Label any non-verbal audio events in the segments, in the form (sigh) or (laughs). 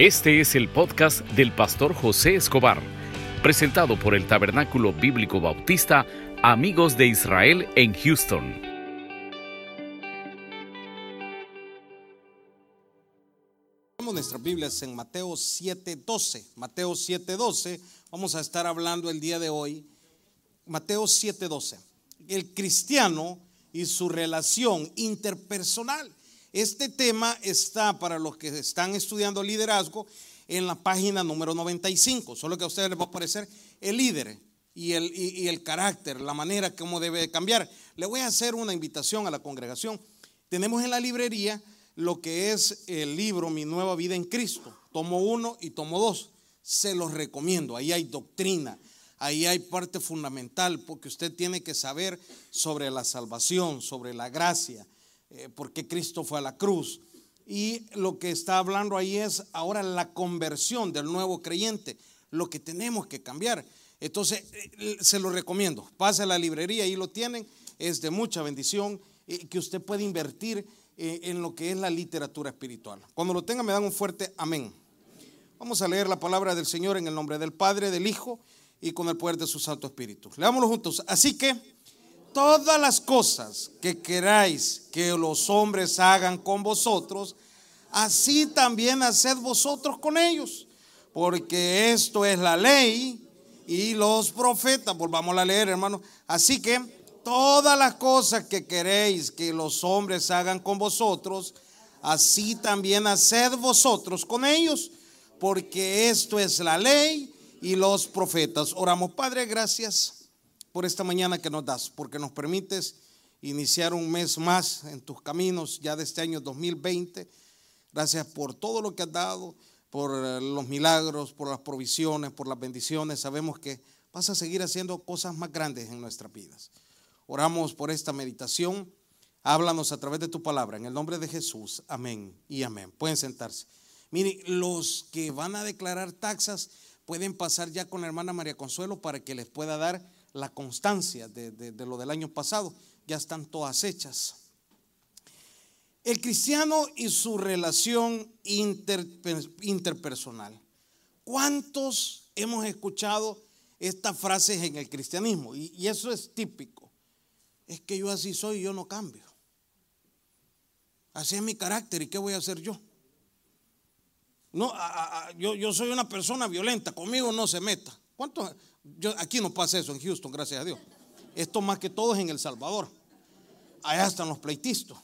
Este es el podcast del pastor José Escobar, presentado por el Tabernáculo Bíblico Bautista Amigos de Israel en Houston. Nuestras Biblias en Mateo 7:12. Mateo 7:12. Vamos a estar hablando el día de hoy. Mateo 7:12. El cristiano y su relación interpersonal. Este tema está para los que están estudiando liderazgo en la página número 95. Solo que a ustedes les va a aparecer el líder y el, y, el carácter, la manera como debe cambiar. Le voy a hacer una invitación a la congregación. Tenemos en la librería lo que es el libro Mi nueva vida en Cristo. Tomo uno y tomo dos. Se los recomiendo. Ahí hay doctrina. Ahí hay parte fundamental porque usted tiene que saber sobre la salvación, sobre la gracia, eh, porque Cristo fue a la cruz. Y lo que está hablando ahí es ahora la conversión del nuevo creyente, lo que tenemos que cambiar. Entonces, eh, se lo recomiendo. Pase a la librería, ahí lo tienen. Es de mucha bendición eh, que usted puede invertir en lo que es la literatura espiritual. Cuando lo tenga, me dan un fuerte amén. Vamos a leer la palabra del Señor en el nombre del Padre, del Hijo y con el poder de su Santo Espíritu. Leámoslo juntos. Así que todas las cosas que queráis que los hombres hagan con vosotros, así también haced vosotros con ellos, porque esto es la ley y los profetas. Volvamos a leer, hermano. Así que todas las cosas que queréis que los hombres hagan con vosotros, así también haced vosotros con ellos, porque esto es la ley y los profetas. Oramos, Padre, gracias por esta mañana que nos das, porque nos permites iniciar un mes más en tus caminos ya de este año 2020. Gracias por todo lo que has dado, por eh, los milagros, por las provisiones, por las bendiciones. Sabemos que vas a seguir haciendo cosas más grandes en nuestras vidas. Oramos por esta meditación. Háblanos a través de tu palabra. En el nombre de Jesús. Amén y amén. Pueden sentarse. Miren, los que van a declarar taxas pueden pasar ya con la hermana María Consuelo para que les pueda dar la constancia de, lo del año pasado, ya están todas hechas. El cristiano y su relación interpersonal. ¿Cuántos hemos escuchado estas frases en el cristianismo? Y, y, eso es típico. Es que yo así soy y yo no cambio. Así es mi carácter y ¿qué voy a hacer yo? No, yo, yo soy una persona violenta, conmigo no se meta. ¿Cuántos? Yo, aquí no pasa eso en Houston, gracias a Dios. Esto más que todo es en El Salvador. Allá están los pleitistas.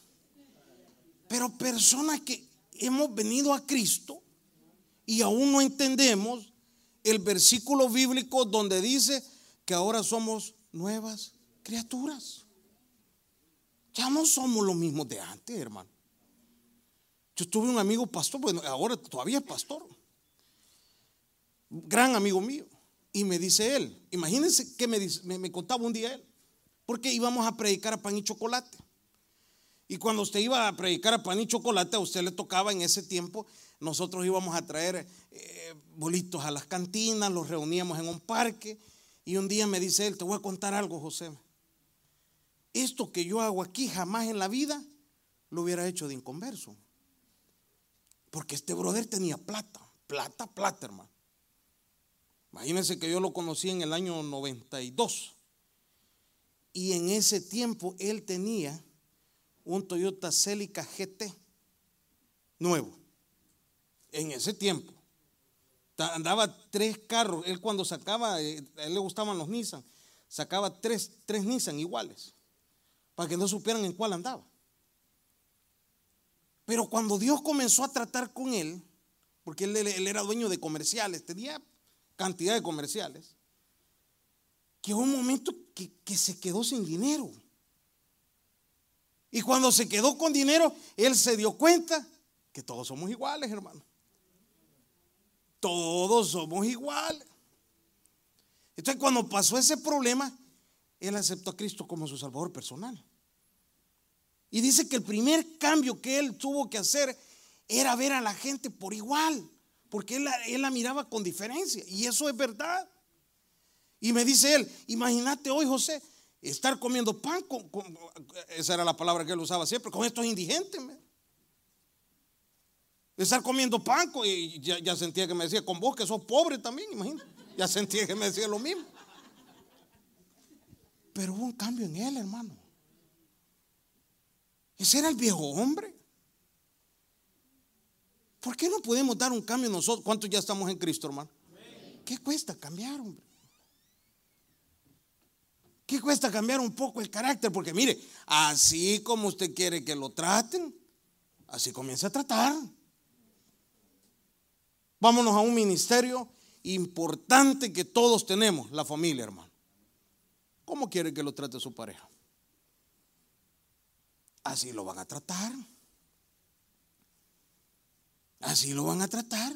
Pero personas que hemos venido a Cristo y aún no entendemos el versículo bíblico donde dice que ahora somos nuevas criaturas. Ya no somos los mismos de antes, hermano. Yo tuve un amigo pastor, bueno, ahora todavía es pastor. Gran amigo mío. Y me dice él, imagínense que me, contaba un día él, porque íbamos a predicar a pan y chocolate. Y cuando usted iba a predicar a pan y chocolate, a usted le tocaba en ese tiempo, nosotros íbamos a traer eh, bolitos a las cantinas, los reuníamos en un parque. Y un día me dice él, te voy a contar algo, José. Esto que yo hago aquí jamás en la vida lo hubiera hecho de inconverso. Porque este brother tenía plata, plata, plata, hermano. Imagínense que yo lo conocí en el año 92. Y en ese tiempo él tenía un Toyota Celica GT nuevo. En ese tiempo. Andaba tres carros. Él cuando sacaba, eh, a él le gustaban los Nissan, sacaba tres, tres Nissan iguales. Para que no supieran en cuál andaba. Pero cuando Dios comenzó a tratar con él, porque él, él era dueño de comerciales, tenía cantidad de comerciales, que hubo un momento que, que se quedó sin dinero. Y cuando se quedó con dinero, él se dio cuenta que todos somos iguales, hermano. Todos somos iguales. Entonces, cuando pasó ese problema, él aceptó a Cristo como su Salvador personal. Y dice que el primer cambio que él tuvo que hacer era ver a la gente por igual porque él, la miraba con diferencia. Y eso es verdad. Y me dice él, imagínate hoy, José, estar comiendo pan con, esa era la palabra que él usaba siempre, con estos indigentes. Estar comiendo pan y ya, sentía que me decía, con vos que sos pobre también, imagínate. Ya (laughs) sentía que me decía lo mismo. Pero hubo un cambio en él, hermano. Ese era el viejo hombre. ¿Por qué no podemos dar un cambio nosotros? ¿Cuántos ya estamos en Cristo, hermano? ¿Qué cuesta cambiar, hombre? ¿Qué cuesta cambiar un poco el carácter? Porque mire, así como usted quiere que lo traten, así comienza a tratar. Vámonos a un ministerio importante que todos tenemos, la familia, hermano. ¿Cómo quiere que lo trate su pareja? Así lo van a tratar. Así lo van a tratar.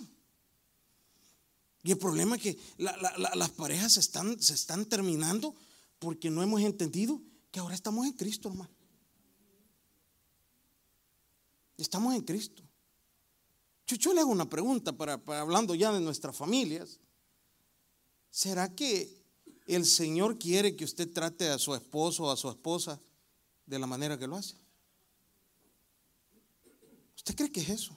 Y el problema es que las parejas están, se están terminando porque no hemos entendido que ahora estamos en Cristo, hermano. Estamos en Cristo. Yo, le hago una pregunta para, hablando ya de nuestras familias. ¿Será que el Señor quiere que usted trate a su esposo o a su esposa de la manera que lo hace? ¿Usted cree que es eso?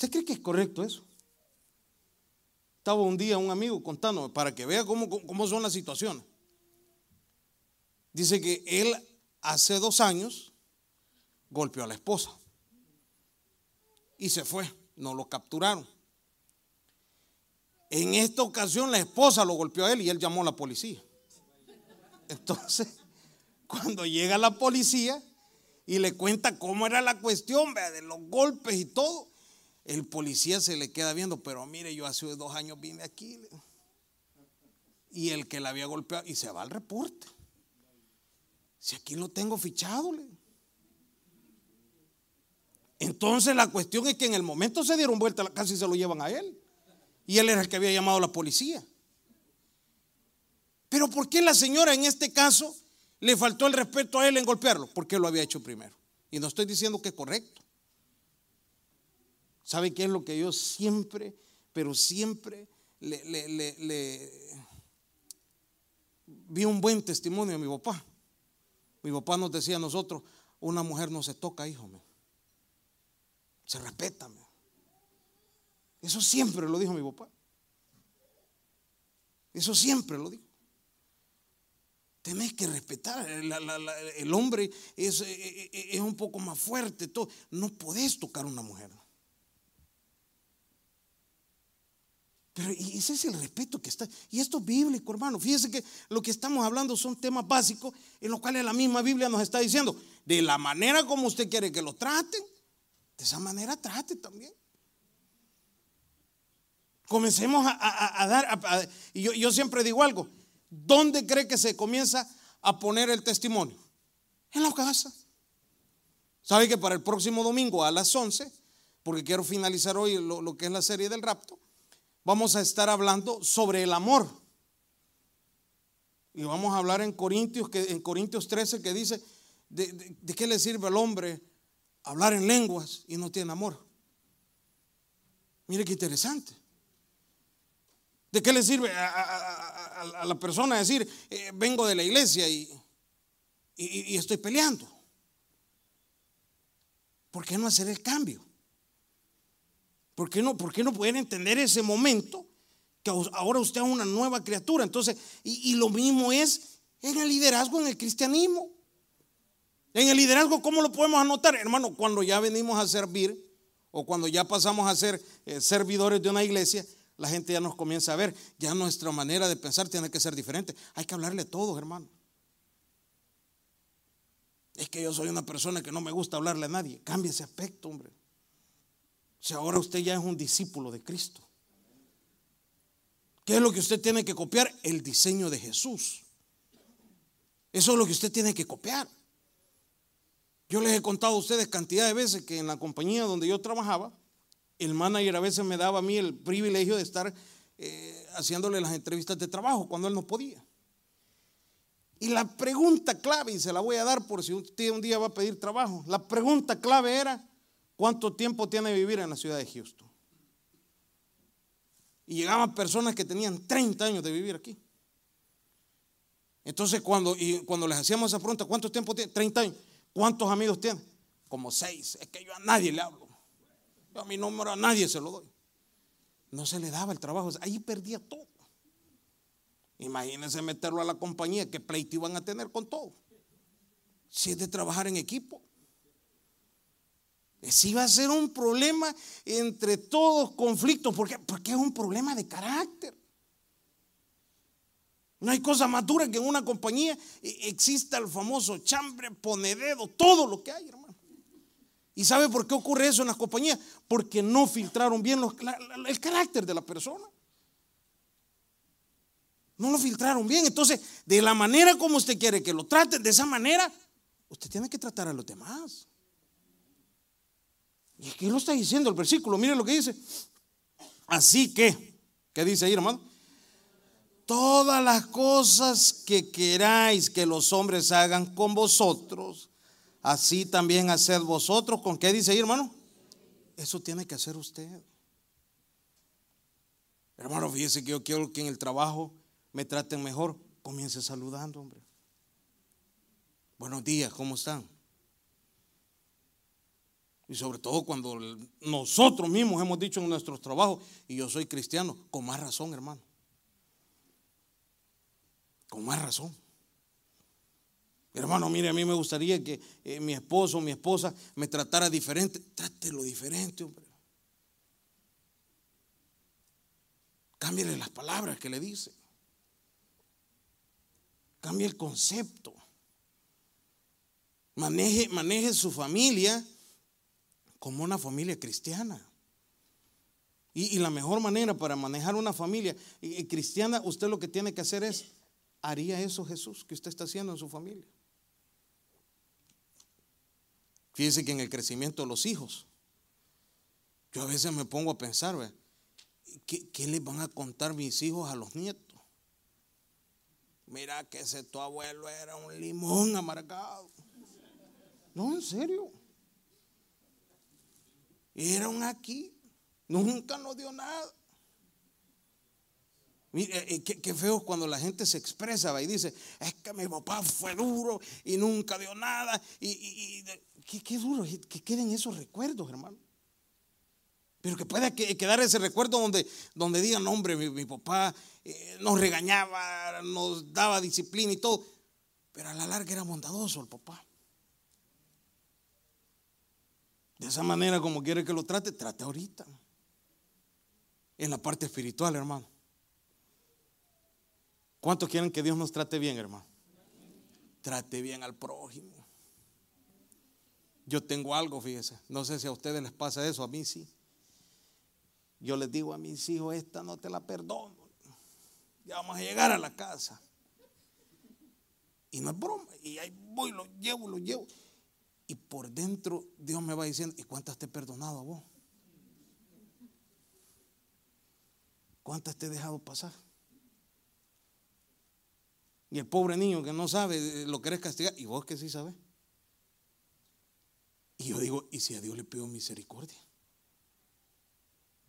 ¿Usted cree que es correcto eso? Estaba un día un amigo contándome para que vea cómo, cómo son las situaciones. Dice que él hace dos años golpeó a la esposa y se fue, no lo capturaron. En esta ocasión la esposa lo golpeó a él y él llamó a la policía. Entonces, (laughs) cuando llega la policía y le cuenta cómo era la cuestión de los golpes y todo, el policía se le queda viendo, pero mire, yo hace dos años vine aquí. Y el que la había golpeado, y se va al reporte. Si aquí lo tengo fichado. Entonces la cuestión es que en el momento se dieron vuelta, casi se lo llevan a él. Y él era el que había llamado a la policía. Pero ¿por qué la señora en este caso le faltó el respeto a él en golpearlo? Porque lo había hecho primero. Y no estoy diciendo que es correcto. ¿Sabe qué es lo que yo siempre, pero siempre le, vi un buen testimonio de mi papá? Mi papá nos decía a nosotros, una mujer no se toca, hijo mío. Se respeta. Eso siempre lo dijo mi papá. Eso siempre lo dijo. Tenés que respetar. el hombre es, es, un poco más fuerte. Todo. No podés tocar a una mujer. Pero ese es el respeto que está. Y esto es bíblico, hermano. Fíjese que lo que estamos hablando son temas básicos en los cuales la misma Biblia nos está diciendo, de la manera como usted quiere que lo traten, de esa manera trate también. Comencemos a, dar, y yo, yo siempre digo algo, ¿dónde cree que se comienza a poner el testimonio? En la casa. ¿Sabe que para el próximo domingo a las 11, porque quiero finalizar hoy lo que es la serie del rapto, vamos a estar hablando sobre el amor. Y vamos a hablar en Corintios, que, en Corintios 13 que dice, de, qué le sirve al hombre hablar en lenguas y no tiene amor? Mire qué interesante. ¿De qué le sirve a, la persona decir, eh, vengo de la iglesia y, y, estoy peleando? ¿Por qué no hacer el cambio? ¿Por qué no, por qué no entender ese momento? Que ahora usted es una nueva criatura. Entonces, y, lo mismo es en el liderazgo, en el cristianismo. En el liderazgo, ¿cómo lo podemos anotar? Hermano, cuando ya venimos a servir o cuando ya pasamos a ser eh, servidores de una iglesia, la gente ya nos comienza a ver, ya nuestra manera de pensar tiene que ser diferente. Hay que hablarle a todos, hermano. Es que yo soy una persona que no me gusta hablarle a nadie. Cambia ese aspecto, hombre. Si ahora usted ya es un discípulo de Cristo. ¿Qué es lo que usted tiene que copiar? El diseño de Jesús. Eso es lo que usted tiene que copiar. Yo les he contado a ustedes cantidad de veces que en la compañía donde yo trabajaba, el manager a veces me daba a mí el privilegio de estar eh, haciéndole las entrevistas de trabajo cuando él no podía. Y la pregunta clave, y se la voy a dar por si usted un día va a pedir trabajo, la pregunta clave era, ¿Cuánto tiempo tiene vivir en la ciudad de Houston? Y llegaban personas que tenían 30 años de vivir aquí. Entonces, cuando, y cuando les hacíamos esa pregunta, ¿cuánto tiempo tiene? 30 años. ¿Cuántos amigos tiene? como seis. Es que yo a nadie le hablo. Yo a mi número a nadie se lo doy. No se le daba el trabajo. Ahí perdía todo. Imagínense meterlo a la compañía, que pleito iban a tener con todo. Si es de trabajar en equipo. Si va a ser un problema entre todos conflictos. ¿Por qué? Porque es un problema de carácter. No hay cosa más dura que en una compañía exista el famoso chambre, ponededo, todo lo que hay, hermano. ¿Y sabe por qué ocurre eso en las compañías? Porque no filtraron bien el carácter de la persona. No lo filtraron bien. Entonces, de la manera como usted quiere que lo traten, de esa manera, usted tiene que tratar a los demás. ¿Y qué lo está diciendo el versículo? Mire lo que dice. Así que, ¿qué dice ahí, hermano? Todas las cosas que queráis que los hombres hagan con vosotros, así también haced vosotros. ¿Con qué dice ahí, hermano? Eso tiene que hacer usted. Hermano, fíjese que yo quiero que en el trabajo me traten mejor. Comience saludando, hombre. Buenos días, ¿cómo están? Y sobre todo cuando nosotros mismos hemos dicho en nuestros trabajos, y yo soy cristiano, con más razón, hermano. Con más razón. Hermano, mire, a mí me gustaría que eh, mi esposo o mi esposa me tratara diferente. Trátelo diferente, hombre. Cámbiale las palabras que le dice. Cambie el concepto. Maneje, maneje su familia como una familia cristiana. Y, la mejor manera para manejar una familia cristiana, usted lo que tiene que hacer es, ¿haría eso Jesús que usted está haciendo en su familia? Fíjese que en el crecimiento de los hijos, yo a veces me pongo a pensar, ¿qué, ¿qué, les van a contar mis hijos a los nietos? Mira que ese tu abuelo era un limón amargado. No, en serio. Era un aquí. Nunca nos dio nada. Mire, eh, eh, qué, feo cuando la gente se expresa y dice, es que mi papá fue duro y nunca dio nada. Y, qué, duro, que queden esos recuerdos, hermano. Pero que pueda quedar ese recuerdo donde, donde digan, hombre, mi, papá eh, nos regañaba, nos daba disciplina y todo. Pero a la larga era bondadoso el papá. De esa manera, como quiere que lo trate, trate ahorita. En la parte espiritual, hermano. ¿Cuántos quieren que Dios nos trate bien, hermano? Trate bien al prójimo. Yo tengo algo, fíjese. No sé si a ustedes les pasa eso, a mí sí. Yo les digo a mis hijos, esta no te la perdono. Ya vamos a llegar a la casa. Y no es broma. Y ahí voy, lo llevo, lo llevo. Y por dentro Dios me va diciendo, ¿y cuántas te he perdonado a vos? ¿Cuántas te he dejado pasar? Y el pobre niño que no sabe, lo querés castigar, y vos que sí sabes. Y yo digo, ¿y si a Dios le pido misericordia?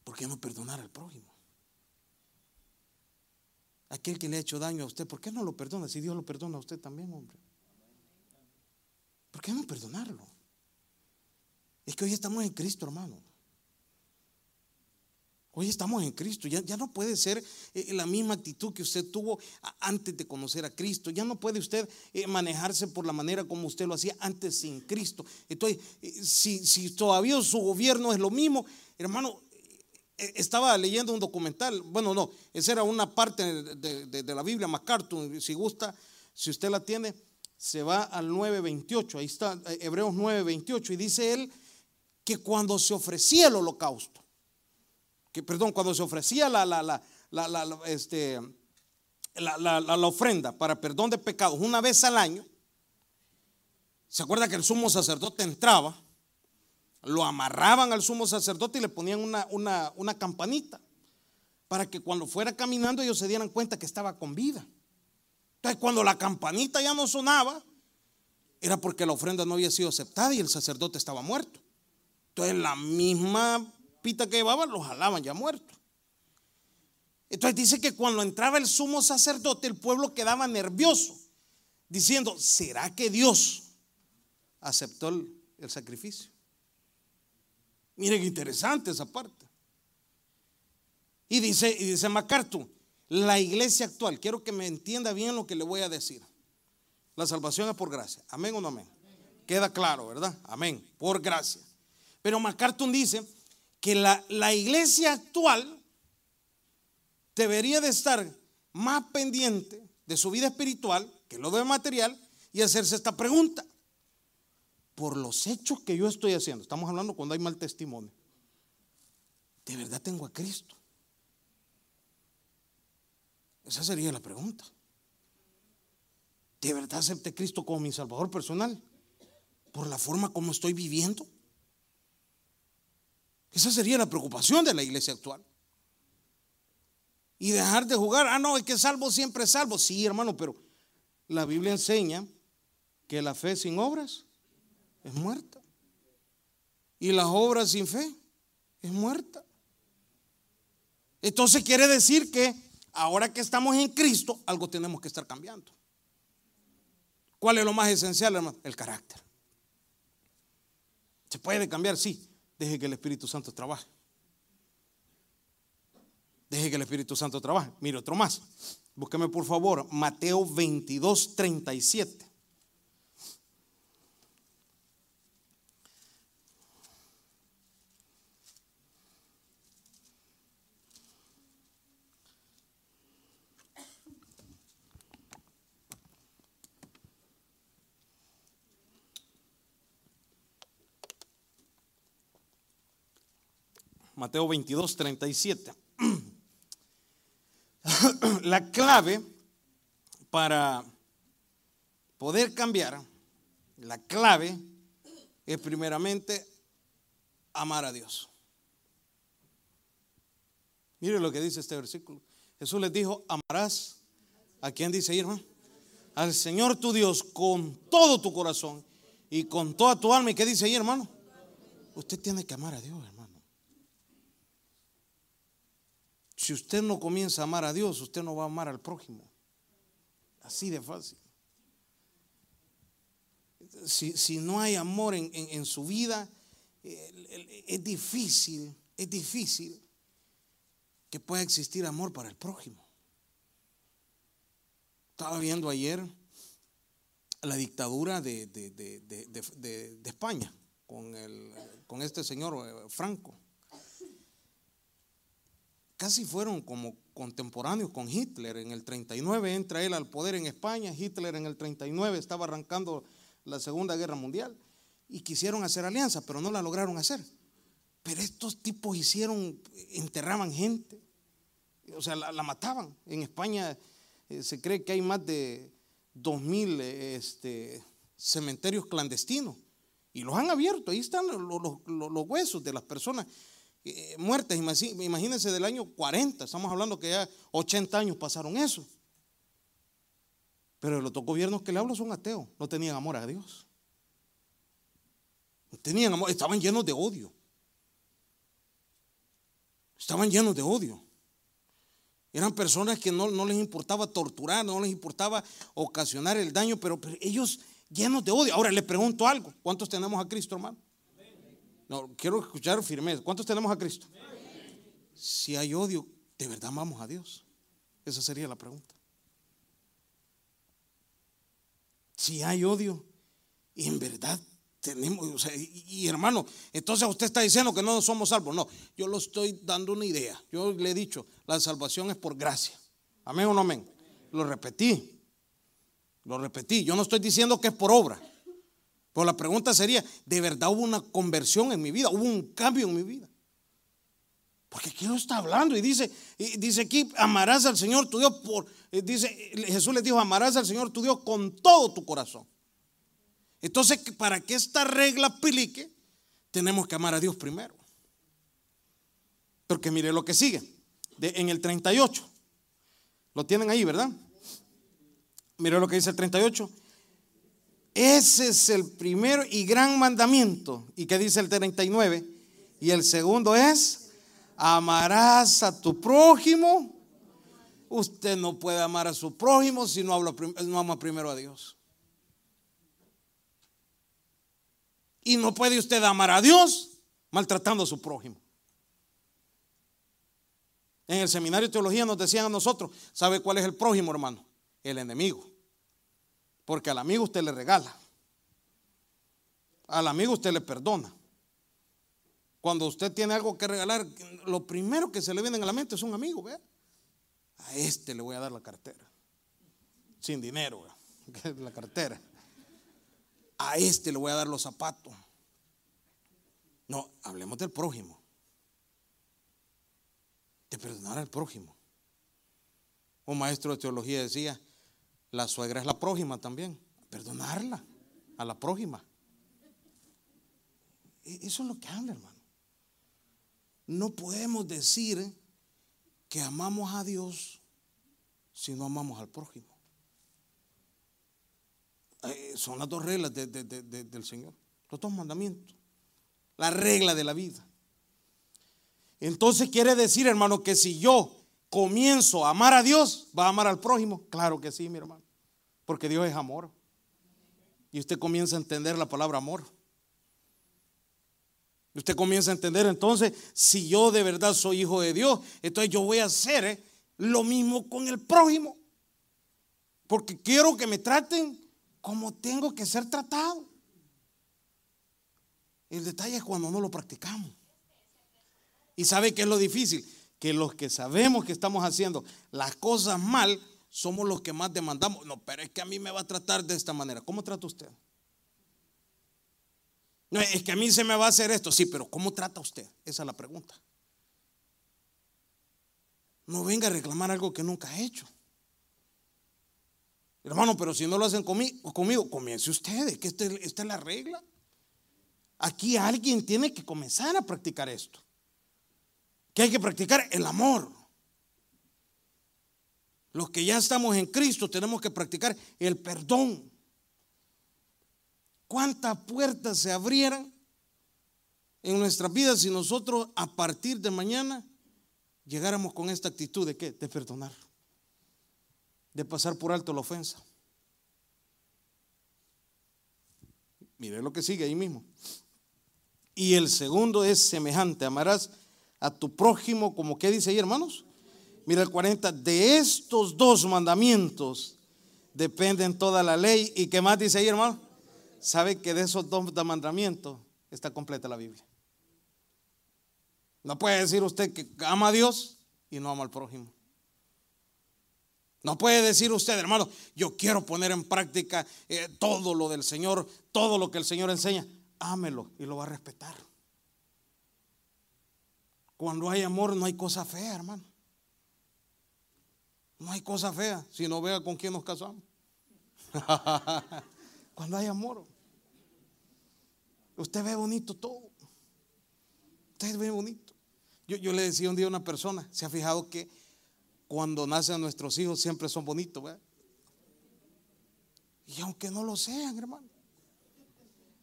¿Por qué no perdonar al prójimo? Aquel que le ha hecho daño a usted, ¿por qué no lo perdona? Si Dios lo perdona a usted también, hombre. ¿Por qué no perdonarlo? Es que hoy estamos en Cristo, hermano. Hoy estamos en Cristo. Ya, ya, no puede ser eh, la misma actitud que usted tuvo antes de conocer a Cristo. Ya no puede usted eh, manejarse por la manera como usted lo hacía antes sin Cristo. Entonces, eh, si, si todavía su gobierno es lo mismo, hermano, estaba leyendo un documental. Bueno, no, esa era una parte de, de la Biblia, MacArthur. Si gusta, si usted la tiene se va al 9.28, ahí está eh, Hebreos 9.28, y dice él que cuando se ofrecía el holocausto, que perdón, cuando se ofrecía la, la, la, la este, ofrenda para perdón de pecados una vez al año, se acuerda que el sumo sacerdote entraba, lo amarraban al sumo sacerdote y le ponían una, una, una campanita para que cuando fuera caminando ellos se dieran cuenta que estaba con vida. Entonces, cuando la campanita ya no sonaba, era porque la ofrenda no había sido aceptada y el sacerdote estaba muerto. Entonces, la misma pita que llevaba lo jalaban ya muerto. Entonces dice que cuando entraba el sumo sacerdote, el pueblo quedaba nervioso, diciendo, ¿será que Dios aceptó el sacrificio. Miren qué interesante esa parte. Y dice, y dice MacArthur, la iglesia actual, quiero que me entienda bien lo que le voy a decir. La salvación es por gracia. Amén o no amén. Queda claro, ¿verdad? Amén. Por gracia. Pero MacArthur dice que la, la iglesia actual debería de estar más pendiente de su vida espiritual que lo de material y hacerse esta pregunta. Por los hechos que yo estoy haciendo, estamos hablando cuando hay mal testimonio, ¿de verdad tengo a Cristo? Esa sería la pregunta. ¿De verdad acepté a Cristo como mi Salvador personal? ¿Por la forma como estoy viviendo? Esa sería la preocupación de la iglesia actual. Y dejar de jugar, ah, no, es que salvo siempre salvo. Sí, hermano, pero la Biblia enseña que la fe sin obras es muerta. Y las obras sin fe es muerta. Entonces quiere decir que ahora que estamos en Cristo, algo tenemos que estar cambiando. ¿Cuál es lo más esencial, hermano? El carácter. ¿Se puede cambiar? Sí. Deje que el Espíritu Santo trabaje. Deje que el Espíritu Santo trabaje. Mire, otro más. Búsqueme por favor Mateo 22, 37. Mateo 22, 37. (clears throat) La clave para poder cambiar, la clave es primeramente amar a Dios. Mire lo que dice este versículo. Jesús les dijo, amarás a quien dice hermano, al Señor tu Dios con todo tu corazón y con toda tu alma. ¿Y qué dice ahí, hermano? Usted tiene que amar a Dios, hermano. Si usted no comienza a amar a Dios, usted no va a amar al prójimo. Así de fácil. Si, no hay amor en, su vida, es difícil, es difícil que pueda existir amor para el prójimo. Estaba viendo ayer la dictadura de, España con, con este señor eh, Franco casi fueron como contemporáneos con Hitler. En el 39 entra él al poder en España, Hitler en el 39 estaba arrancando la Segunda Guerra Mundial y quisieron hacer alianza, pero no la lograron hacer. Pero estos tipos hicieron, enterraban gente, o sea, la, mataban. En España eh, se cree que hay más de 2.000 este, cementerios clandestinos y los han abierto, ahí están los huesos de las personas eh, muertes, imagínense del año 40, estamos hablando que ya 80 años pasaron eso. Pero los dos gobiernos que le hablo son ateos, no tenían amor a Dios. No tenían amor, estaban llenos de odio. Estaban llenos de odio. Eran personas que no, les importaba torturar, no les importaba ocasionar el daño, pero ellos llenos de odio. Ahora le pregunto algo, ¿cuántos tenemos a Cristo, hermano? No, quiero escuchar firmeza. ¿Cuántos tenemos a Cristo? Si hay odio, ¿de verdad amamos a Dios? Esa sería la pregunta. Si hay odio, y en verdad tenemos, y, hermano, entonces usted está diciendo que no somos salvos. No, yo lo estoy dando una idea. Yo le he dicho, la salvación es por gracia. Amén o no amén. Lo repetí. Lo repetí. Yo no estoy diciendo que es por obra. Pero la pregunta sería, ¿de verdad hubo una conversión en mi vida? ¿Hubo un cambio en mi vida? Porque aquí lo está hablando y dice, dice aquí, amarás al Señor tu Dios por, eh, dice, Jesús le dijo, amarás al Señor tu Dios con todo tu corazón. Entonces, para que esta regla aplique, tenemos que amar a Dios primero. Porque mire lo que sigue, en el 38, lo tienen ahí, ¿verdad? Mire lo que dice el 38. Ese es el primero y gran mandamiento. ¿Y qué dice el 39? Y el segundo es, amarás a tu prójimo. Usted no puede amar a su prójimo si no, no ama primero a Dios. Y no puede usted amar a Dios maltratando a su prójimo. En el seminario de teología nos decían a nosotros, ¿sabe cuál es el prójimo, hermano? El enemigo. Porque al amigo usted le regala. Al amigo usted le perdona. Cuando usted tiene algo que regalar, lo primero que se le viene a la mente es un amigo, ¿ve? A este le voy a dar la cartera. Sin dinero, (laughs) la cartera. A este le voy a dar los zapatos. No, hablemos del prójimo. De perdonar al prójimo. Un maestro de teología decía, la suegra es la prójima también. Perdonarla a la prójima. E-, eso es lo que habla, hermano. No podemos decir que amamos a Dios si no amamos al prójimo. Eh, son las dos reglas del Señor, los dos mandamientos, la regla de la vida. Entonces quiere decir, hermano, que si yo comienzo a amar a Dios, va a amar al prójimo. Claro que sí, mi hermano, porque Dios es amor. Y usted comienza a entender la palabra amor. Usted comienza a entender entonces, si yo de verdad soy hijo de Dios, entonces yo voy a hacer eh, lo mismo con el prójimo. Porque quiero que me traten como tengo que ser tratado. El detalle es cuando no lo practicamos. Y sabe qué es lo difícil, que los que sabemos que estamos haciendo las cosas mal, somos los que más demandamos. No, pero es que a mí me va a tratar de esta manera. ¿Cómo trata usted? No, es que a mí se me va a hacer esto. Sí, pero ¿cómo trata usted? Esa es la pregunta. No venga a reclamar algo que nunca ha hecho. Hermano, pero si no lo hacen conmigo, conmigo comience ustedes, que esta, esta es la regla. Aquí alguien tiene que comenzar a practicar esto. Que hay que practicar el amor. Los que ya estamos en Cristo tenemos que practicar el perdón cuántas puertas se abrieran en nuestras vidas si nosotros a partir de mañana llegáramos con esta actitud de qué? De perdonar, de pasar por alto la ofensa. Mire lo que sigue ahí mismo. Y el segundo es semejante, amarás a tu prójimo como que dice ahí, hermanos. Mira el 40, de estos dos mandamientos dependen toda la ley. ¿Y qué más dice ahí, hermano? sabe que de esos dos mandamientos está completa la Biblia. No puede decir usted que ama a Dios y no ama al prójimo. No puede decir usted, hermano, yo quiero poner en práctica eh, todo lo del Señor, todo lo que el Señor enseña. Ámelo y lo va a respetar. Cuando hay amor no hay cosa fea, hermano. No hay cosa fea. Si no vea con quién nos casamos. (laughs) Cuando hay amor. Usted ve bonito todo. Usted ve bonito. Yo, le decía un día a una persona, se ha fijado que cuando nacen nuestros hijos siempre son bonitos, Y aunque no lo sean, hermano.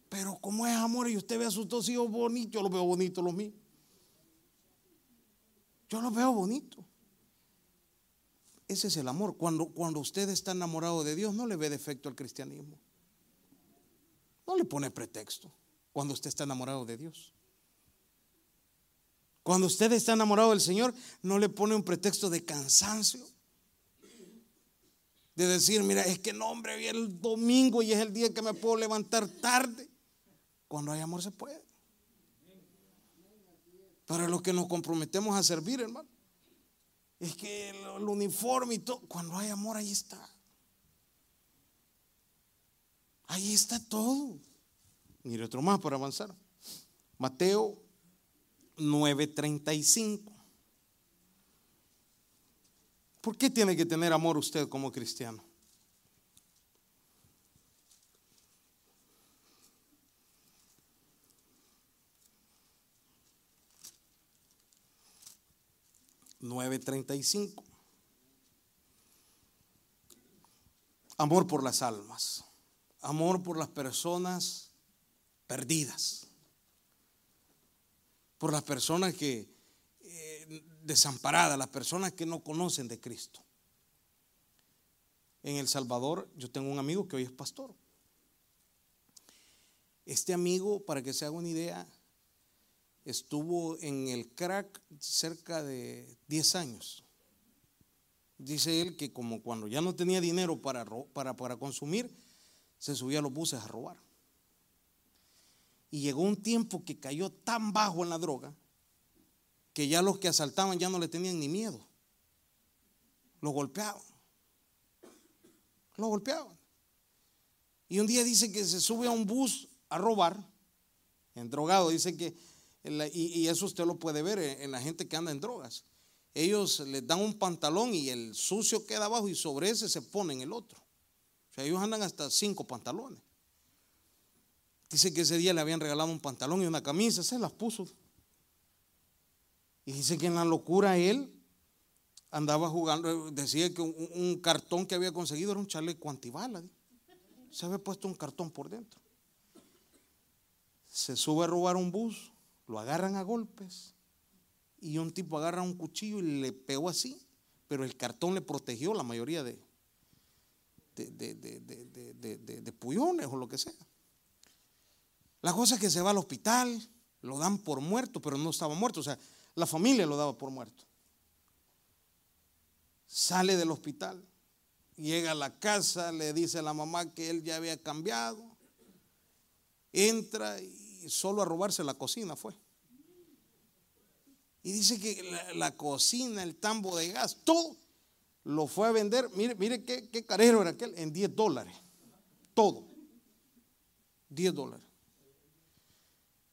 Pero como es amor y usted ve a sus dos hijos bonitos, yo los veo bonitos los míos. Yo los veo bonitos. Ese es el amor. Cuando, cuando usted está enamorado de Dios, no le ve defecto al cristianismo. No le pone pretexto cuando usted está enamorado de Dios. Cuando usted está enamorado del Señor, no le pone un pretexto de cansancio. De decir, mira, es que no, hombre, viene el domingo y es el día que me puedo levantar tarde. Cuando hay amor se puede. Para los que nos comprometemos a servir, hermano. Es que el uniforme y todo, cuando hay amor, ahí está. Ahí está todo. Mire otro más para avanzar. Mateo 9:35. ¿Por qué tiene que tener amor usted como cristiano? Nueve treinta y cinco. Amor por las almas amor por las personas perdidas, por las personas que eh, desamparadas, las personas que no conocen de Cristo. En El Salvador yo tengo un amigo que hoy es pastor. Este amigo, para que se haga una idea, estuvo en el crack cerca de 10 años. Dice él que como cuando ya no tenía dinero para, para, para consumir, se subía a los buses a robar. Y llegó un tiempo que cayó tan bajo en la droga que ya los que asaltaban ya no le tenían ni miedo. Lo golpeaban. Lo golpeaban. Y un día dice que se sube a un bus a robar, en drogado. Dice que, y, eso usted lo puede ver en la gente que anda en drogas. Ellos les dan un pantalón y el sucio queda abajo y sobre ese se ponen el otro. O sea, ellos andan hasta cinco pantalones. Dice que ese día le habían regalado un pantalón y una camisa, se las puso. Y dice que en la locura él andaba jugando, decía que un, cartón que había conseguido era un chaleco antibala. Se había puesto un cartón por dentro. Se sube a robar un bus, lo agarran a golpes y un tipo agarra un cuchillo y le pegó así, pero el cartón le protegió la mayoría de, de, de, de puyones o lo que sea. La cosa es que se va al hospital, lo dan por muerto, pero no estaba muerto, o sea, la familia lo daba por muerto. Sale del hospital, llega a la casa, le dice a la mamá que él ya había cambiado, entra y solo a robarse la cocina fue. Y dice que la, cocina, el tambo de gas, todo lo fue a vender. Mire, mire qué, qué carero era aquel, en 10 dólares. Todo. 10 dólares.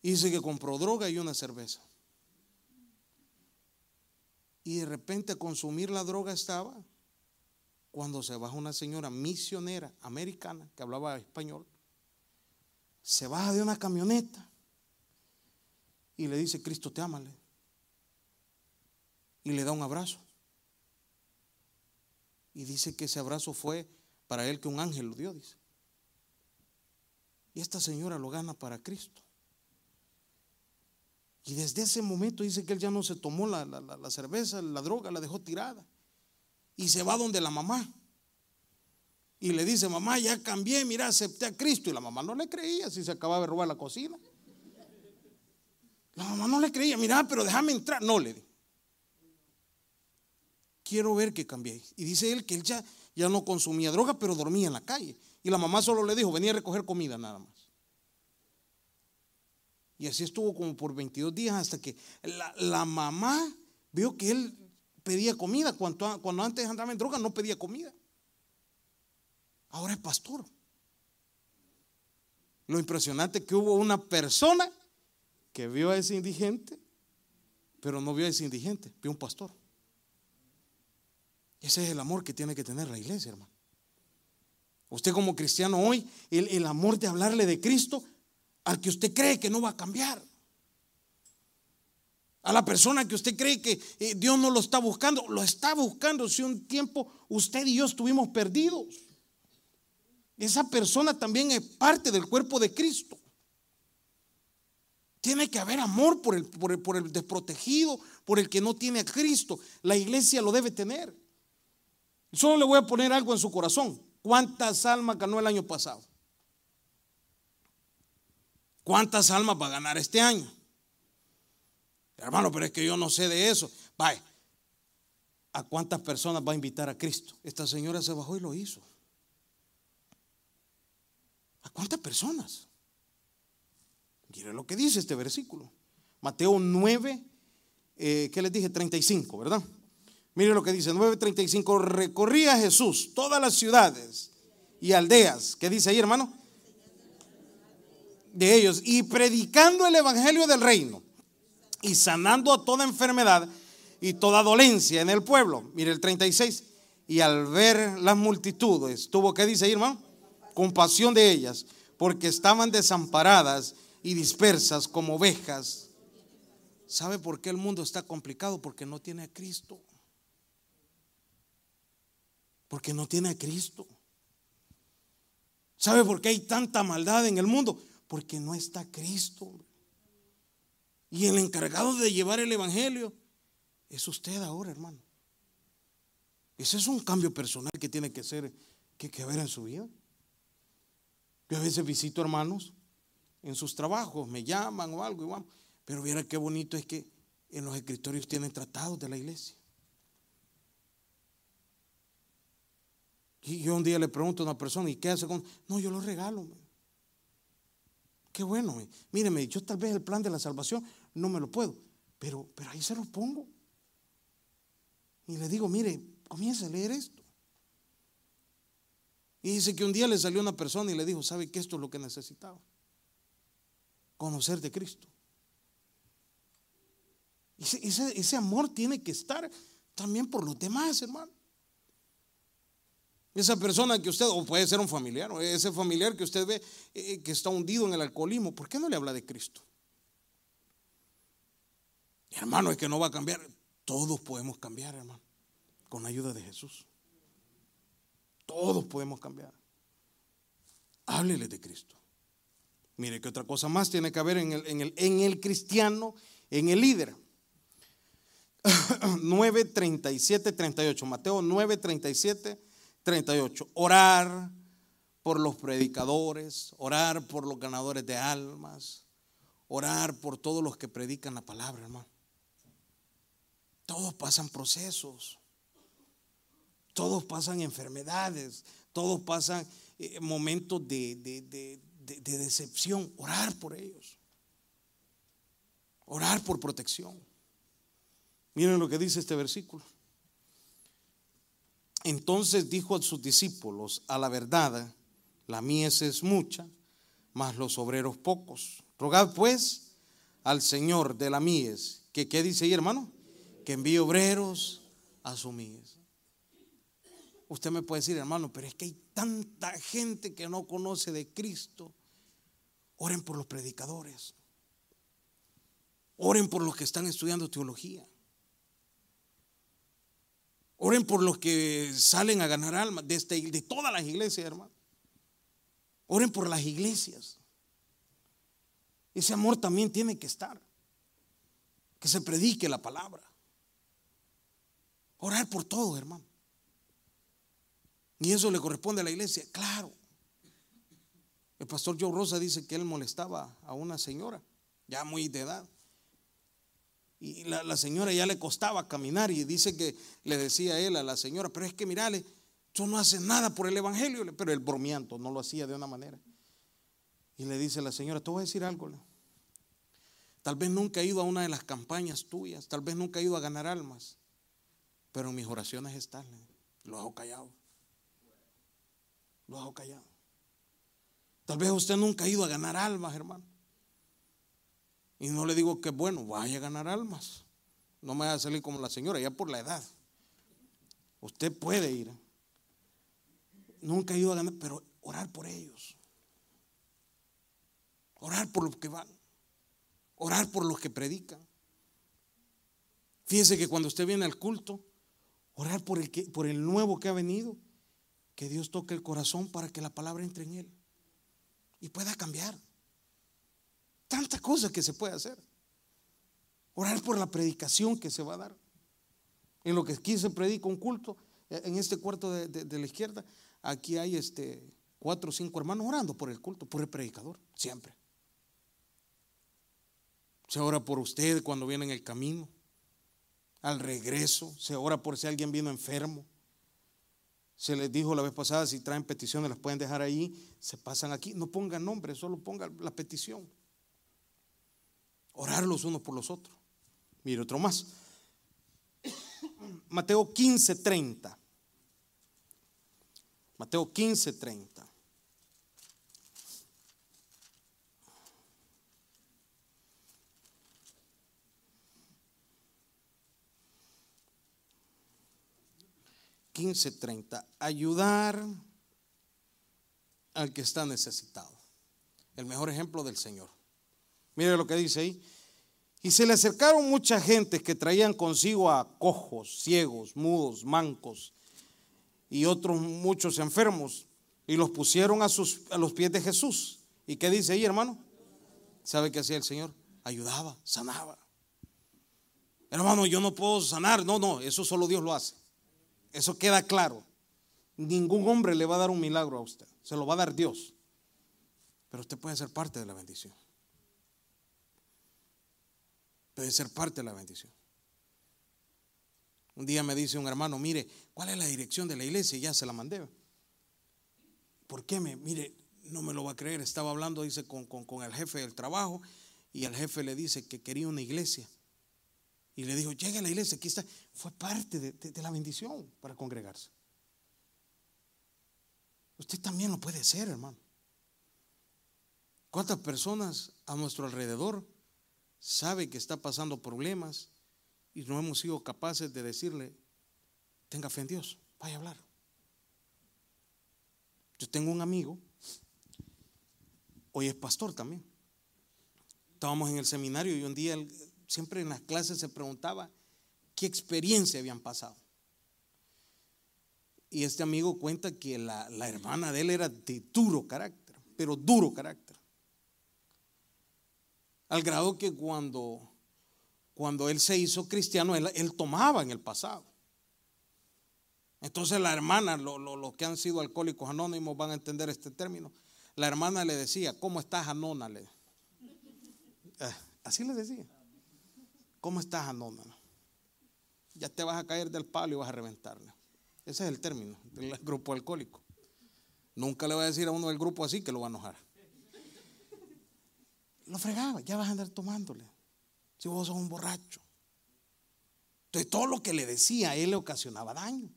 Y dice que compró droga y una cerveza. Y de repente consumir la droga estaba cuando se baja una señora misionera americana que hablaba español. Se baja de una camioneta y le dice, Cristo te ama. Y le da un abrazo. Y dice que ese abrazo fue para él que un ángel lo dio, dice. Y esta señora lo gana para Cristo. Y desde ese momento dice que él ya no se tomó la, cerveza, la droga, la dejó tirada. Y se va donde la mamá. Y le dice, mamá, ya cambié, mira, acepté a Cristo. Y la mamá no le creía si se acababa de robar la cocina. La mamá no le creía, mira, pero déjame entrar. No le di. Quiero ver que cambié. Y dice él que él ya, ya no consumía droga, pero dormía en la calle. Y la mamá solo le dijo, venía a recoger comida nada más. Y así estuvo como por 22 días hasta que la, mamá vio que él pedía comida. Cuando antes andaba en droga no pedía comida. Ahora es pastor. Lo impresionante es que hubo una persona que vio a ese indigente, pero no vio a ese indigente, vio a un pastor. Ese es el amor que tiene que tener la iglesia, hermano. Usted como cristiano hoy, el, el amor de hablarle de Cristo al que usted cree que no va a cambiar. A la persona que usted cree que eh, Dios no lo está buscando, lo está buscando si un tiempo usted y yo estuvimos perdidos. Esa persona también es parte del cuerpo de Cristo. Tiene que haber amor por el, por el, desprotegido, por el que no tiene a Cristo. La iglesia lo debe tener. Solo le voy a poner algo en su corazón. ¿Cuántas almas ganó el año pasado? ¿Cuántas almas va a ganar este año? Hermano, pero es que yo no sé de eso. Vaya, ¿a cuántas personas va a invitar a Cristo? Esta señora se bajó y lo hizo. ¿A cuántas personas? Mire lo que dice este versículo. Mateo 9, eh, ¿qué les dije? 35, ¿verdad? Mire lo que dice, 9:35. Recorría Jesús todas las ciudades y aldeas. ¿Qué dice ahí, hermano? de ellos y predicando el evangelio del reino y sanando a toda enfermedad y toda dolencia en el pueblo. Mire el 36. Y al ver las multitudes, tuvo que dice, hermano, compasión de ellas, porque estaban desamparadas y dispersas como ovejas. ¿Sabe por qué el mundo está complicado? Porque no tiene a Cristo. Porque no tiene a Cristo. ¿Sabe por qué hay tanta maldad en el mundo? Porque no está Cristo. Y el encargado de llevar el Evangelio es usted ahora, hermano. Ese es un cambio personal que tiene que ser, que, que haber en su vida. Yo a veces visito hermanos en sus trabajos, me llaman o algo y vamos. Pero viera qué bonito es que en los escritorios tienen tratados de la iglesia. Y yo un día le pregunto a una persona, ¿y qué hace con.? No, yo lo regalo. Qué bueno. Míreme, yo tal vez el plan de la salvación no me lo puedo, pero, pero ahí se lo pongo. Y le digo, mire, comienza a leer esto. Y dice que un día le salió una persona y le dijo, ¿sabe que esto es lo que necesitaba? Conocer de Cristo. Ese, ese amor tiene que estar también por los demás, hermano. Esa persona que usted, o puede ser un familiar, o ese familiar que usted ve eh, que está hundido en el alcoholismo, ¿por qué no le habla de Cristo? Hermano, es que no va a cambiar. Todos podemos cambiar, hermano, con la ayuda de Jesús. Todos podemos cambiar. Háblele de Cristo. Mire que otra cosa más tiene que haber en el, en el, en el cristiano, en el líder. 9, 37, 38. Mateo 9, 37, 38. Orar por los predicadores, orar por los ganadores de almas, orar por todos los que predican la palabra, hermano. Todos pasan procesos, todos pasan enfermedades, todos pasan eh, momentos de, de decepción. Orar por ellos, orar por protección. Miren lo que dice este versículo. Entonces dijo a sus discípulos, a la verdad, la mies es mucha, mas los obreros pocos. Rogad pues al Señor de la mies, que qué dice ahí hermano, que envíe obreros a su mies. Usted me puede decir, hermano, pero es que hay tanta gente que no conoce de Cristo. Oren por los predicadores. Oren por los que están estudiando teología. Oren por los que salen a ganar almas, de, este, de todas las iglesias, hermano. Oren por las iglesias. Ese amor también tiene que estar. Que se predique la palabra. Orar por todo, hermano. Y eso le corresponde a la iglesia, claro. El pastor Joe Rosa dice que él molestaba a una señora, ya muy de edad. Y la, señora ya le costaba caminar y dice que le decía él a la señora, pero es que mirale, tú no haces nada por el evangelio, pero el bromeando no lo hacía de una manera. Y le dice la señora, te voy a decir algo. Tal vez nunca he ido a una de las campañas tuyas, tal vez nunca he ido a ganar almas, pero mis oraciones están. Lo hago callado. Lo hago callado. Tal vez usted nunca ha ido a ganar almas, hermano. Y no le digo que bueno, vaya a ganar almas. No me vaya a salir como la señora, ya por la edad. Usted puede ir. Nunca he ido a ganar, pero orar por ellos. Orar por los que van. Orar por los que predican. Fíjese que cuando usted viene al culto, orar por el, que, por el nuevo que ha venido, que Dios toque el corazón para que la palabra entre en él y pueda cambiar. Tantas cosas que se puede hacer. Orar por la predicación que se va a dar. En lo que aquí se predica un culto, eh, en este cuarto de, la izquierda, aquí hay este, cuatro o cinco hermanos orando por el culto, por el predicador, siempre. Se ora por usted cuando viene en el camino, al regreso, se ora por si alguien vino enfermo. Se les dijo la vez pasada, si traen peticiones las pueden dejar ahí, se pasan aquí, no pongan nombre, solo pongan la petición. Orar los unos por los otros. Mire otro más. (coughs) Mateo 15, 30. Mateo 15, 30. Quince treinta. Ayudar al que está necesitado. El mejor ejemplo del Señor. Mire lo que dice ahí. Y se le acercaron mucha gente que traían consigo a cojos, ciegos, mudos, mancos y otros muchos enfermos y los pusieron a, sus, a los pies de Jesús. ¿Y qué dice ahí, hermano? ¿Sabe qué hacía el Señor? Ayudaba, sanaba. Hermano, yo no puedo sanar. No, no, eso solo Dios lo hace. Eso queda claro. Ningún hombre le va a dar un milagro a usted. Se lo va a dar Dios. Pero usted puede ser parte de la bendición. Puede ser parte de la bendición. Un día me dice un hermano, mire, ¿cuál es la dirección de la iglesia? Y ya se la mandé. ¿Por qué me? Mire, no me lo va a creer. Estaba hablando, dice, con, el jefe del trabajo y el jefe le dice que quería una iglesia. Y le dijo, llegue a la iglesia, aquí está. Fue parte de la bendición para congregarse. Usted también lo puede ser, hermano. ¿Cuántas personas a nuestro alrededor sabe que está pasando problemas y no hemos sido capaces de decirle, tenga fe en Dios, vaya a hablar? Yo tengo un amigo, hoy es pastor también. Estábamos en el seminario y un día siempre en las clases se preguntaba qué experiencia habían pasado. Y este amigo cuenta que la, hermana de él era de duro carácter, pero duro carácter. Al grado que cuando, cuando él se hizo cristiano, él, tomaba en el pasado. Entonces la hermana, los que han sido alcohólicos anónimos van a entender este término. La hermana le decía, ¿cómo estás, Anona? Eh, así le decía. ¿Cómo estás, Anona? Ya te vas a caer del palo y vas a reventarle. Ese es el término del grupo alcohólico. Nunca le va a decir a uno del grupo así que lo va a enojar. Lo fregaba, ya vas a andar tomándole. Si vos sos un borracho. Entonces todo lo que le decía a él le ocasionaba daño.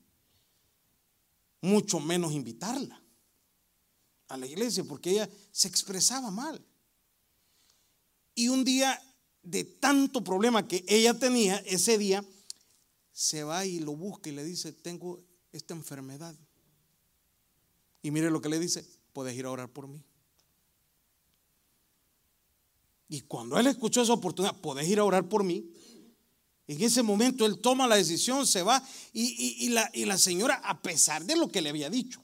Mucho menos invitarla a la iglesia porque ella se expresaba mal. Y un día de tanto problema que ella tenía, ese día se va y lo busca y le dice, tengo esta enfermedad. Y mire lo que le dice, puedes ir a orar por mí. Y cuando él escuchó esa oportunidad, puedes ir a orar por mí. En ese momento él toma la decisión, se va y, la, y la señora, a pesar de lo que le había dicho,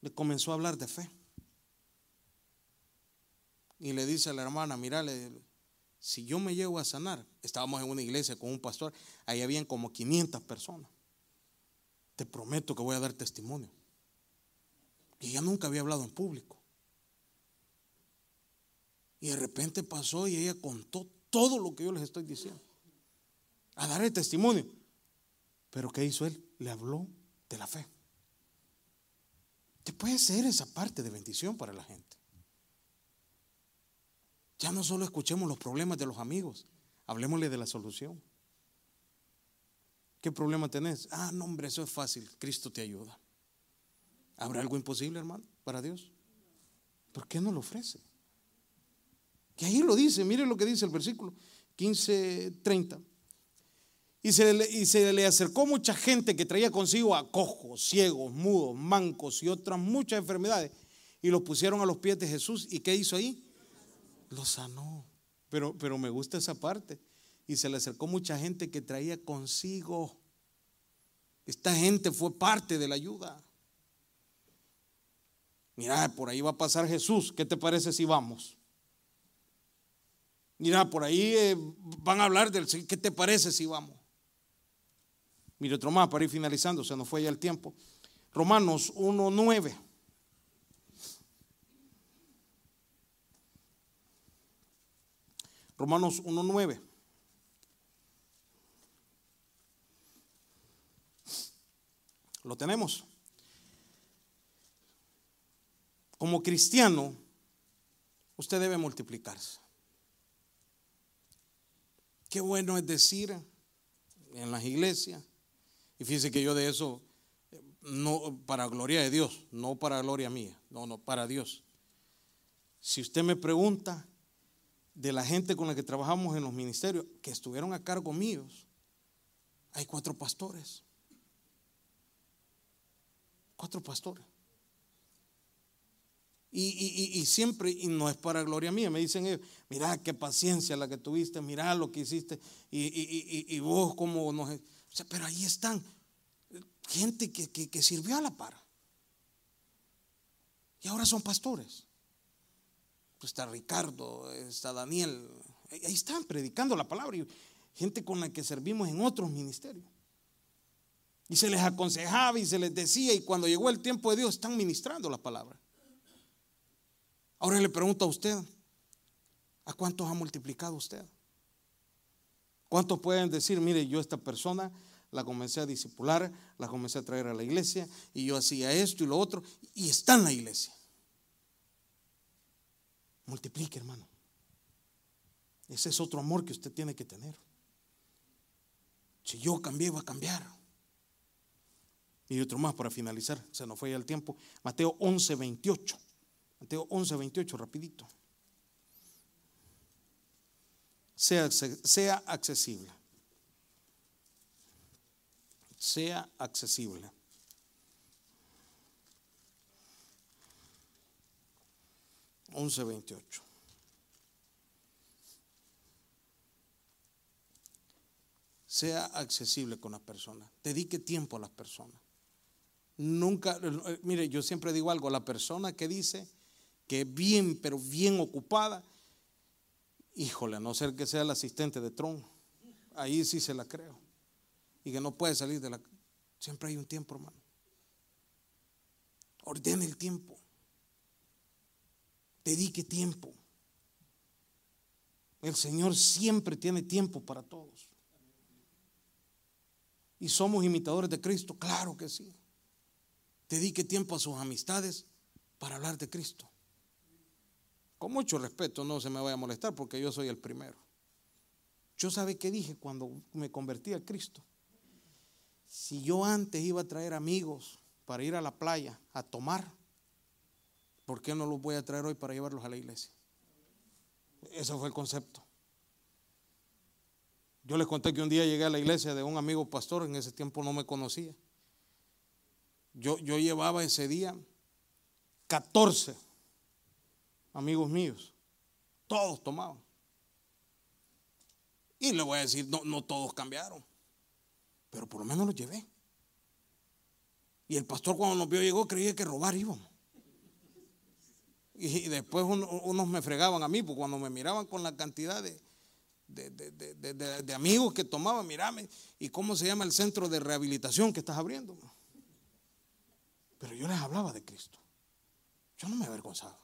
le comenzó a hablar de fe. Y le dice a la hermana, mira, si yo me llego a sanar, estábamos en una iglesia con un pastor, ahí habían como 500 personas. Te prometo que voy a dar testimonio. Y ella nunca había hablado en público. Y de repente pasó y ella contó todo lo que yo les estoy diciendo. A dar el testimonio. Pero ¿qué hizo él? Le habló de la fe. Te puede ser esa parte de bendición para la gente. Ya no solo escuchemos los problemas de los amigos, hablemosle de la solución. ¿Qué problema tenés? Ah, no, hombre, eso es fácil. Cristo te ayuda. ¿Habrá algo imposible, hermano, para Dios? ¿Por qué no lo ofrece? Que ahí lo dice, mire lo que dice el versículo 15, 30. Y se, le, acercó mucha gente que traía consigo a cojos, ciegos, mudos, mancos y otras muchas enfermedades. Y los pusieron a los pies de Jesús. ¿Y qué hizo ahí? Lo sanó. Pero, pero me gusta esa parte. Y se le acercó mucha gente que traía consigo. Esta gente fue parte de la ayuda. Mira, por ahí va a pasar Jesús. ¿Qué te parece si vamos? Mira, por ahí eh, van a hablar del... ¿Qué te parece si vamos? Mire otro más para ir finalizando, se nos fue ya el tiempo. Romanos 1.9. Romanos 1.9. Lo tenemos. Como cristiano, usted debe multiplicarse. Qué bueno es decir en las iglesias, y fíjese que yo de eso, no para gloria de Dios, no para gloria mía, no, no, para Dios. Si usted me pregunta, de la gente con la que trabajamos en los ministerios, que estuvieron a cargo míos, hay cuatro pastores. Cuatro pastores. Y, siempre, y no es para gloria mía, me dicen ellos, mira qué paciencia la que tuviste, mira lo que hiciste, y, vos como nos... Pero ahí están gente que, que sirvió a la par. Y ahora son pastores. Pues está Ricardo, está Daniel, ahí están predicando la palabra y gente con la que servimos en otros ministerios. Y se les aconsejaba y se les decía y cuando llegó el tiempo de Dios están ministrando la palabra. Ahora le pregunto a usted, ¿a cuántos ha multiplicado usted? ¿Cuántos pueden decir, mire, yo esta persona la comencé a discipular, la comencé a traer a la iglesia y yo hacía esto y lo otro y está en la iglesia? Multiplique, hermano. Ese es otro amor que usted tiene que tener. Si yo cambié, va a cambiar. Y otro más para finalizar, se nos fue ya el tiempo. Mateo 11, 28. Mateo 11, 28, rapidito. Sea, sea accesible. Sea accesible. Once veintiocho. Sea accesible con las personas. Dedique tiempo a las personas. Nunca, eh, mire, yo siempre digo algo, la persona que dice que es bien, pero bien ocupada, híjole, a no ser que sea el asistente de Tron, ahí sí se la creo. Y que no puede salir de la... Siempre hay un tiempo, hermano. Ordene el tiempo. Dedique tiempo. El Señor siempre tiene tiempo para todos. ¿Y somos imitadores de Cristo? Claro que sí. Dedique tiempo a sus amistades para hablar de Cristo. Con mucho respeto, no se me vaya a molestar porque yo soy el primero. Yo sabe qué dije cuando me convertí a Cristo. Si yo antes iba a traer amigos para ir a la playa a tomar, ¿por qué no los voy a traer hoy para llevarlos a la iglesia? Ese fue el concepto. Yo les conté que un día llegué a la iglesia de un amigo pastor, en ese tiempo no me conocía. Yo, yo llevaba ese día 14 amigos míos. Todos tomaban. Y le voy a decir, no, no todos cambiaron, pero por lo menos los llevé. Y el pastor cuando nos vio llegó creía que robar íbamos. Y después unos me fregaban a mí, porque cuando me miraban con la cantidad de, de, amigos que tomaban, mirame, ¿y cómo se llama el centro de rehabilitación que estás abriendo? Pero yo les hablaba de Cristo. Yo no me avergonzaba.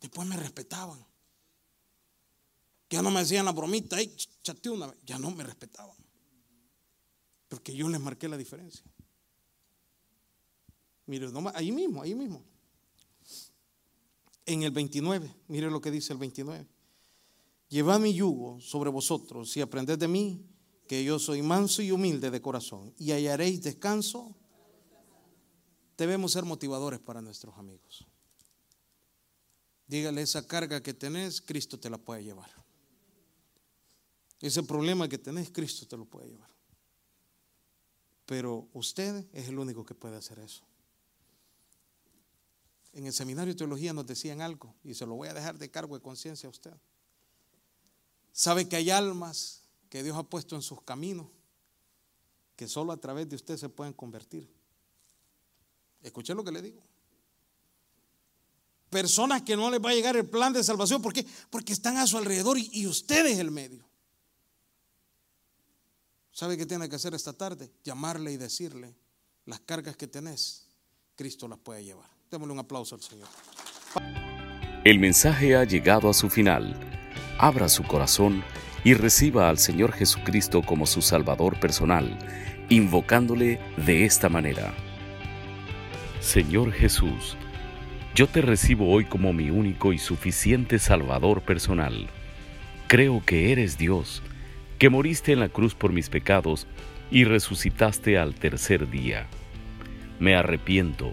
Después me respetaban. Ya no me hacían la bromita, ay, chate una vez. Ya no me respetaban. Porque yo les marqué la diferencia. Mire, ahí mismo, ahí mismo. En el 29, mire lo que dice el 29. Llevad mi yugo sobre vosotros y aprended de mí, que yo soy manso y humilde de corazón, y hallaréis descanso. Debemos ser motivadores para nuestros amigos. Dígale, esa carga que tenés, Cristo te la puede llevar. Ese problema que tenés, Cristo te lo puede llevar. Pero usted es el único que puede hacer eso. En el seminario de teología nos decían algo, y se lo voy a dejar de cargo de conciencia a usted. Sabe que hay almas que Dios ha puesto en sus caminos, que solo a través de usted se pueden convertir. Escuché lo que le digo personas que no les va a llegar el plan de salvación. ¿Por qué? Porque están a su alrededor y, usted es el medio. ¿Sabe qué tiene que hacer esta tarde? Llamarle y decirle las cargas que tenés, Cristo las puede llevar. Démosle un aplauso al Señor. El mensaje ha llegado a su final. Abra su corazón y reciba al Señor Jesucristo como su Salvador personal, invocándole de esta manera. Señor Jesús, yo te recibo hoy como mi único y suficiente Salvador personal. Creo que eres Dios, que moriste en la cruz por mis pecados y resucitaste al tercer día. Me arrepiento,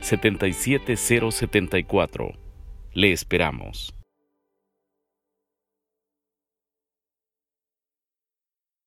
77074. Le esperamos.